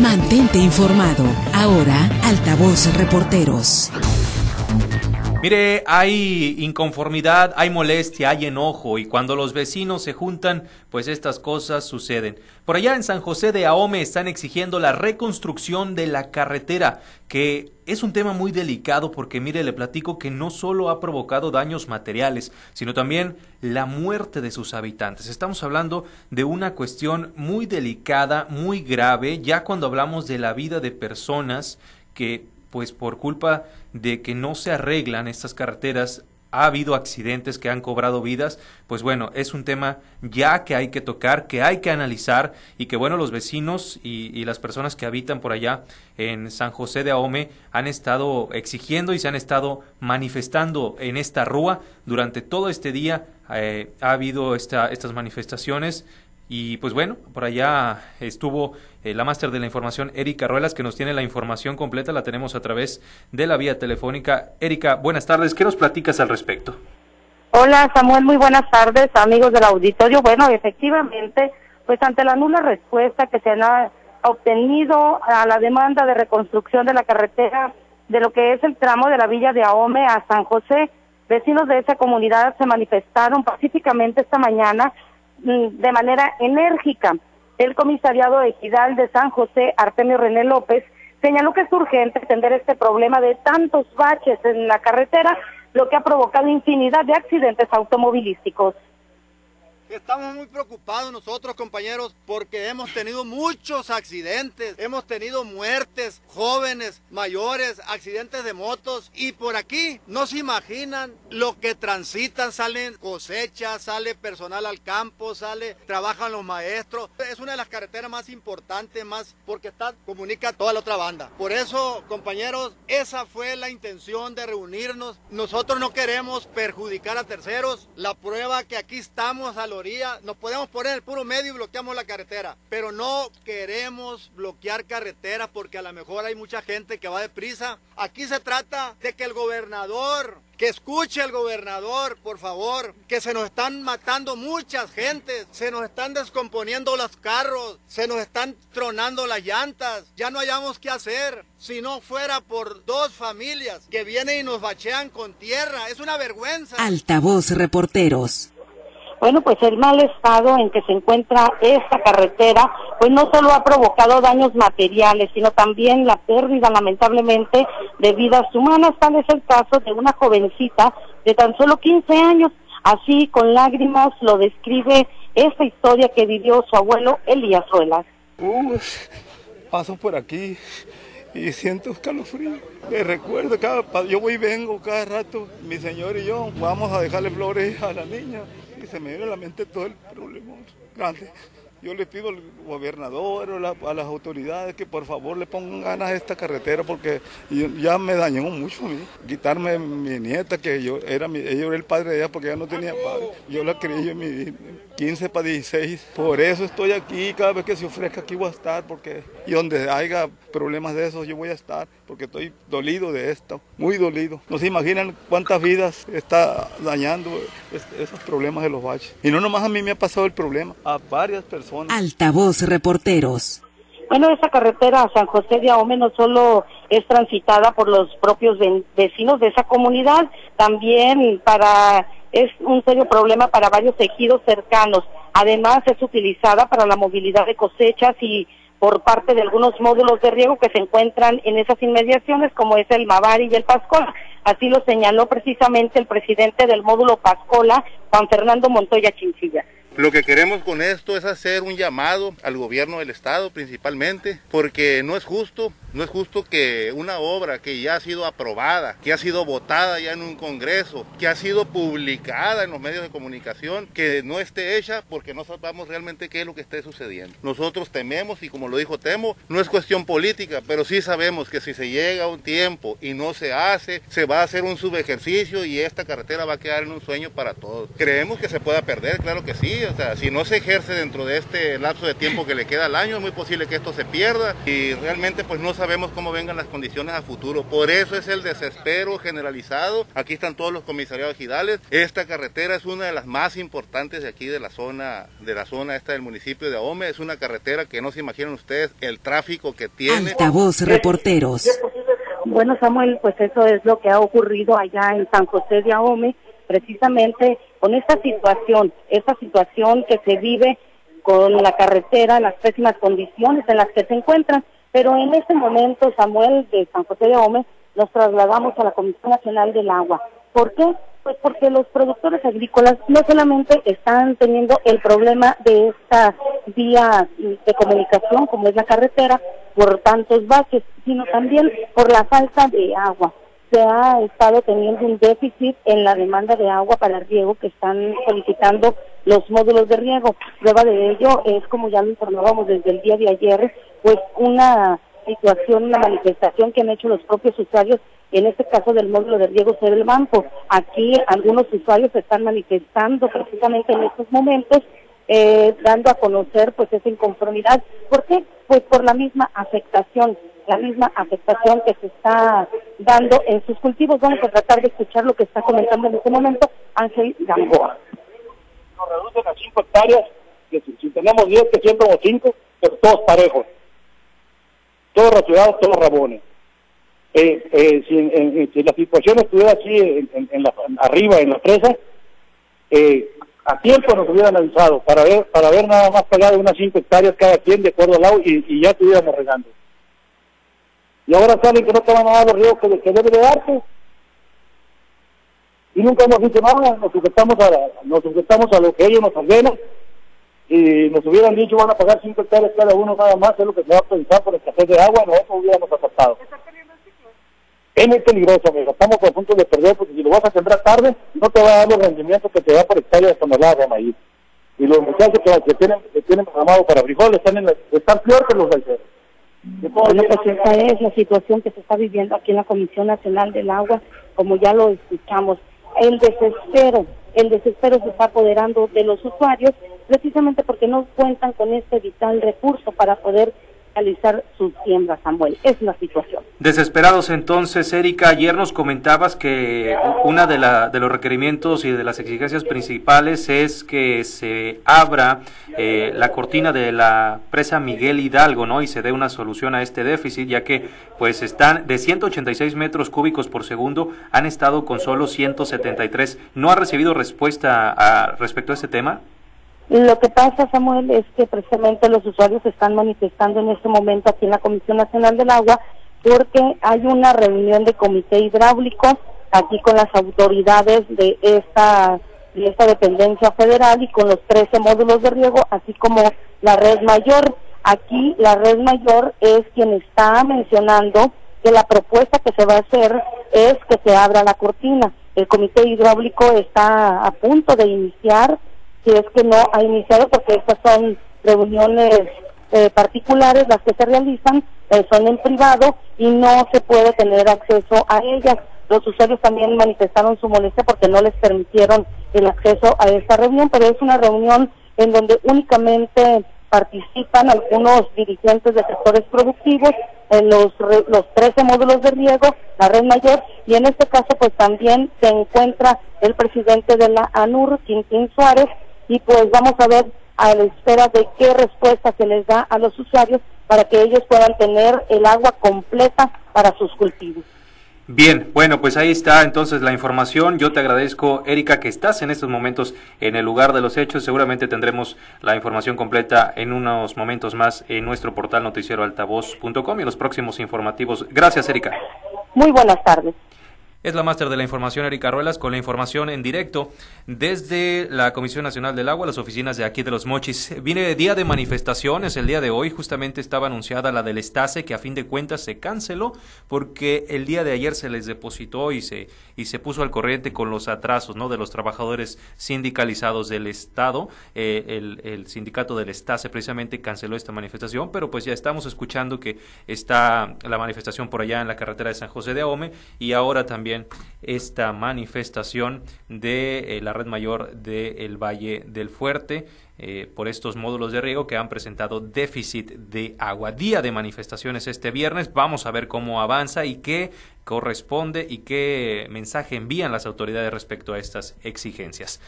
Mantente informado. Ahora, Altavoz Reporteros. Mire, hay inconformidad, hay molestia, hay enojo y cuando los vecinos se juntan, pues estas cosas suceden. Por allá en San José de Ahome están exigiendo la reconstrucción de la carretera, que es un tema muy delicado porque mire, le platico que no solo ha provocado daños materiales, sino también la muerte de sus habitantes. Estamos hablando de una cuestión muy delicada, muy grave, ya cuando hablamos de la vida de personas que pues por culpa de que no se arreglan estas carreteras ha habido accidentes que han cobrado vidas, pues bueno, es un tema ya que hay que tocar, que hay que analizar y que bueno, los vecinos y, las personas que habitan por allá en San José de Ahome han estado exigiendo y se han estado manifestando en esta rúa durante todo este día. Eh, ha habido esta, estas manifestaciones y pues bueno, por allá estuvo eh, la máster de la información, Erika Ruelas, que nos tiene la información completa, la tenemos a través de la vía telefónica. Erika, buenas tardes, ¿qué nos platicas al respecto? Hola Samuel, muy buenas tardes, amigos del auditorio. Bueno, efectivamente, pues ante la nula respuesta que se ha obtenido a la demanda de reconstrucción de la carretera de lo que es el tramo de la villa de Ahome a San José, vecinos de esa comunidad se manifestaron pacíficamente esta mañana de manera enérgica. El comisariado ejidal de San José, Artemio René López, señaló que es urgente atender este problema de tantos baches en la carretera, lo que ha provocado infinidad de accidentes automovilísticos. Estamos muy preocupados nosotros, compañeros, porque hemos tenido muchos accidentes, hemos tenido muertes, jóvenes, mayores, accidentes de motos y por aquí no se imaginan lo que transitan, salen cosechas, sale personal al campo, sale, trabajan los maestros. Es una de las carreteras más importantes, más porque está, comunica toda la otra banda. Por eso, compañeros, esa fue la intención de reunirnos. Nosotros no queremos perjudicar a terceros. La prueba que aquí estamos a nos podemos poner el puro medio y bloqueamos la carretera, pero no queremos bloquear carreteras porque a lo mejor hay mucha gente que va deprisa. Aquí se trata de que el gobernador que escuche el gobernador, por favor, que se nos están matando muchas gentes, se nos están descomponiendo los carros, se nos están tronando las llantas, ya no hayamos qué hacer. Si no fuera por dos familias que vienen y nos bachean con tierra, es una vergüenza. Altavoz Reporteros. Bueno, pues el mal estado en que se encuentra esta carretera, pues no solo ha provocado daños materiales, sino también la pérdida, lamentablemente, de vidas humanas. Tal es el caso de una jovencita de tan solo 15 años. Así, con lágrimas, lo describe esta historia que vivió su abuelo Elías Ruelas. paso por aquí y siento escalofrío. Me recuerdo, cada, yo voy y vengo cada rato, mi señor y yo, vamos a dejarle flores a la niña se me viene a la mente todo el problema grande. Yo le pido al gobernador o a las autoridades que por favor le pongan ganas a esta carretera porque ya me dañó mucho a mí. Quitarme mi nieta, que yo era mi, ella era el padre de ella porque ella no tenía padre. Yo la crié yo en mi 15 para 16. Por eso estoy aquí, cada vez que se ofrezca aquí voy a estar porque y donde haya problemas de esos yo voy a estar porque estoy dolido de esto, muy dolido. No se imaginan cuántas vidas está dañando esos problemas de los baches. Y no nomás a mí me ha pasado el problema, a varias personas Altavoz Reporteros. Bueno, esa carretera a San José de Ahome no solo es transitada por los propios vecinos de esa comunidad, también para es un serio problema para varios ejidos cercanos. Además, es utilizada para la movilidad de cosechas y por parte de algunos módulos de riego que se encuentran en esas inmediaciones, como es el Mavari y el Pascola. Así lo señaló precisamente el presidente del módulo Pascola, Juan Fernando Montoya Chinchilla. Lo que queremos con esto es hacer un llamado al gobierno del estado principalmente, porque no es justo, no es justo que una obra que ya ha sido aprobada, que ha sido votada ya en un congreso, que ha sido publicada en los medios de comunicación, que no esté hecha porque no sabemos realmente qué es lo que esté sucediendo. Nosotros tememos y como lo dijo Temo, no es cuestión política, pero sí sabemos que si se llega a un tiempo y no se hace, se va a hacer un subejercicio y esta carretera va a quedar en un sueño para todos. Creemos que se pueda perder, claro que sí, o sea, si no se ejerce dentro de este lapso de tiempo que le queda al año, es muy posible que esto se pierda y realmente pues no sabemos cómo vengan las condiciones a futuro. Por eso es el desespero generalizado. Aquí están todos los comisariados ejidales. Esta carretera es una de las más importantes de aquí de la zona, de la zona esta del municipio de Ahome. Es una carretera que no se imaginan ustedes el tráfico que tiene. Altavoz Reporteros. Bueno, Samuel, pues eso es lo que ha ocurrido allá en San José de Ahome, precisamente con esta situación, esta situación que se vive con la carretera, las pésimas condiciones en las que se encuentran. Pero en este momento, Samuel, de San José de Ahome, nos trasladamos a la Comisión Nacional del Agua. ¿Por qué? Pues porque los productores agrícolas no solamente están teniendo el problema de esta vía de comunicación, como es la carretera, por tantos baches, sino también por la falta de agua. Se ha estado teniendo un déficit en la demanda de agua para el riego que están solicitando los módulos de riego. Prueba de ello es, como ya lo informábamos desde el día de ayer, pues una situación, una manifestación que han hecho los propios usuarios, en este caso del módulo de riego del Banco. Aquí algunos usuarios se están manifestando precisamente en estos momentos, eh, dando a conocer pues esa inconformidad. ¿Por qué? Pues por la misma afectación, la misma afectación que se está dando en sus cultivos. Vamos a tratar de escuchar lo que está comentando en este momento Ángel Gamboa nos reducen a 5 hectáreas, que si, tenemos 10, que siempre somos 5, pero todos parejos. Todos rasurados, todos rabones. Eh, eh, si, si, la situación estuviera aquí en, la, arriba, en la presa, eh, a tiempo nos hubieran avisado para ver para ver nada más pagado unas 5 hectáreas cada quien de acuerdo al lado y, ya estuviéramos regando. Y ahora saben que no te van a dar los ríos que, que debe de darse y nunca hemos dicho nada, nos sujetamos a, nos sujetamos a lo que ellos nos ordenan y nos hubieran dicho van a pagar 5 hectáreas cada uno nada más, es lo que se va a pensar por el café de agua, nosotros hubiéramos aceptado. Es muy peligroso, amigo. estamos a punto de perder porque si lo vas a sembrar tarde, no te va a dar los rendimientos que te da por hectárea de toneladas de maíz. Y los muchachos que, tienen, que tienen programado para frijoles están, en están peor que los del. Bueno, pues esta es la situación que se está viviendo aquí en la Comisión Nacional del Agua, como ya lo escuchamos el desespero, el desespero se está apoderando de los usuarios precisamente porque no cuentan con este vital recurso para poder realizar sus siembras, Samuel. Es la situación. Desesperados entonces, Erika, ayer nos comentabas que una de, la, de los requerimientos y de las exigencias principales es que se abra eh, la cortina de la presa Miguel Hidalgo, ¿no? Y se dé una solución a este déficit, ya que pues están de 186 metros cúbicos por segundo, han estado con solo 173. ¿No ha recibido respuesta a, respecto a este tema? Lo que pasa, Samuel, es que precisamente los usuarios están manifestando en este momento aquí en la Comisión Nacional del Agua porque hay una reunión de comité hidráulico aquí con las autoridades de esta de esta dependencia federal y con los 13 módulos de riego, así como la red mayor. Aquí la red mayor es quien está mencionando que la propuesta que se va a hacer es que se abra la cortina. El comité hidráulico está a punto de iniciar si es que no ha iniciado, porque estas son reuniones eh, particulares las que se realizan, eh, son en privado y no se puede tener acceso a ellas. Los usuarios también manifestaron su molestia porque no les permitieron el acceso a esta reunión, pero es una reunión en donde únicamente participan algunos dirigentes de sectores productivos en los, los 13 módulos de riego, la red mayor, y en este caso pues también se encuentra el presidente de la ANUR, Quintín Suárez, y pues vamos a ver a la espera de qué respuesta se les da a los usuarios para que ellos puedan tener el agua completa para sus cultivos. Bien, bueno, pues ahí está entonces la información. Yo te agradezco, Erika, que estás en estos momentos en el lugar de los hechos. Seguramente tendremos la información completa en unos momentos más en nuestro portal noticieroaltavoz.com y en los próximos informativos. Gracias, Erika. Muy buenas tardes. Es la máster de la información Erika Ruelas con la información en directo desde la Comisión Nacional del Agua, las oficinas de aquí de Los Mochis. Viene día de manifestaciones, el día de hoy justamente estaba anunciada la del Estase que a fin de cuentas se canceló porque el día de ayer se les depositó y se y se puso al corriente con los atrasos, ¿no? de los trabajadores sindicalizados del Estado. Eh, el, el sindicato del Estase precisamente canceló esta manifestación, pero pues ya estamos escuchando que está la manifestación por allá en la carretera de San José de Ahome y ahora también también esta manifestación de eh, la red mayor del Valle del Fuerte eh, por estos módulos de riego que han presentado déficit de agua. Día de manifestaciones este viernes. Vamos a ver cómo avanza y qué corresponde y qué mensaje envían las autoridades respecto a estas exigencias.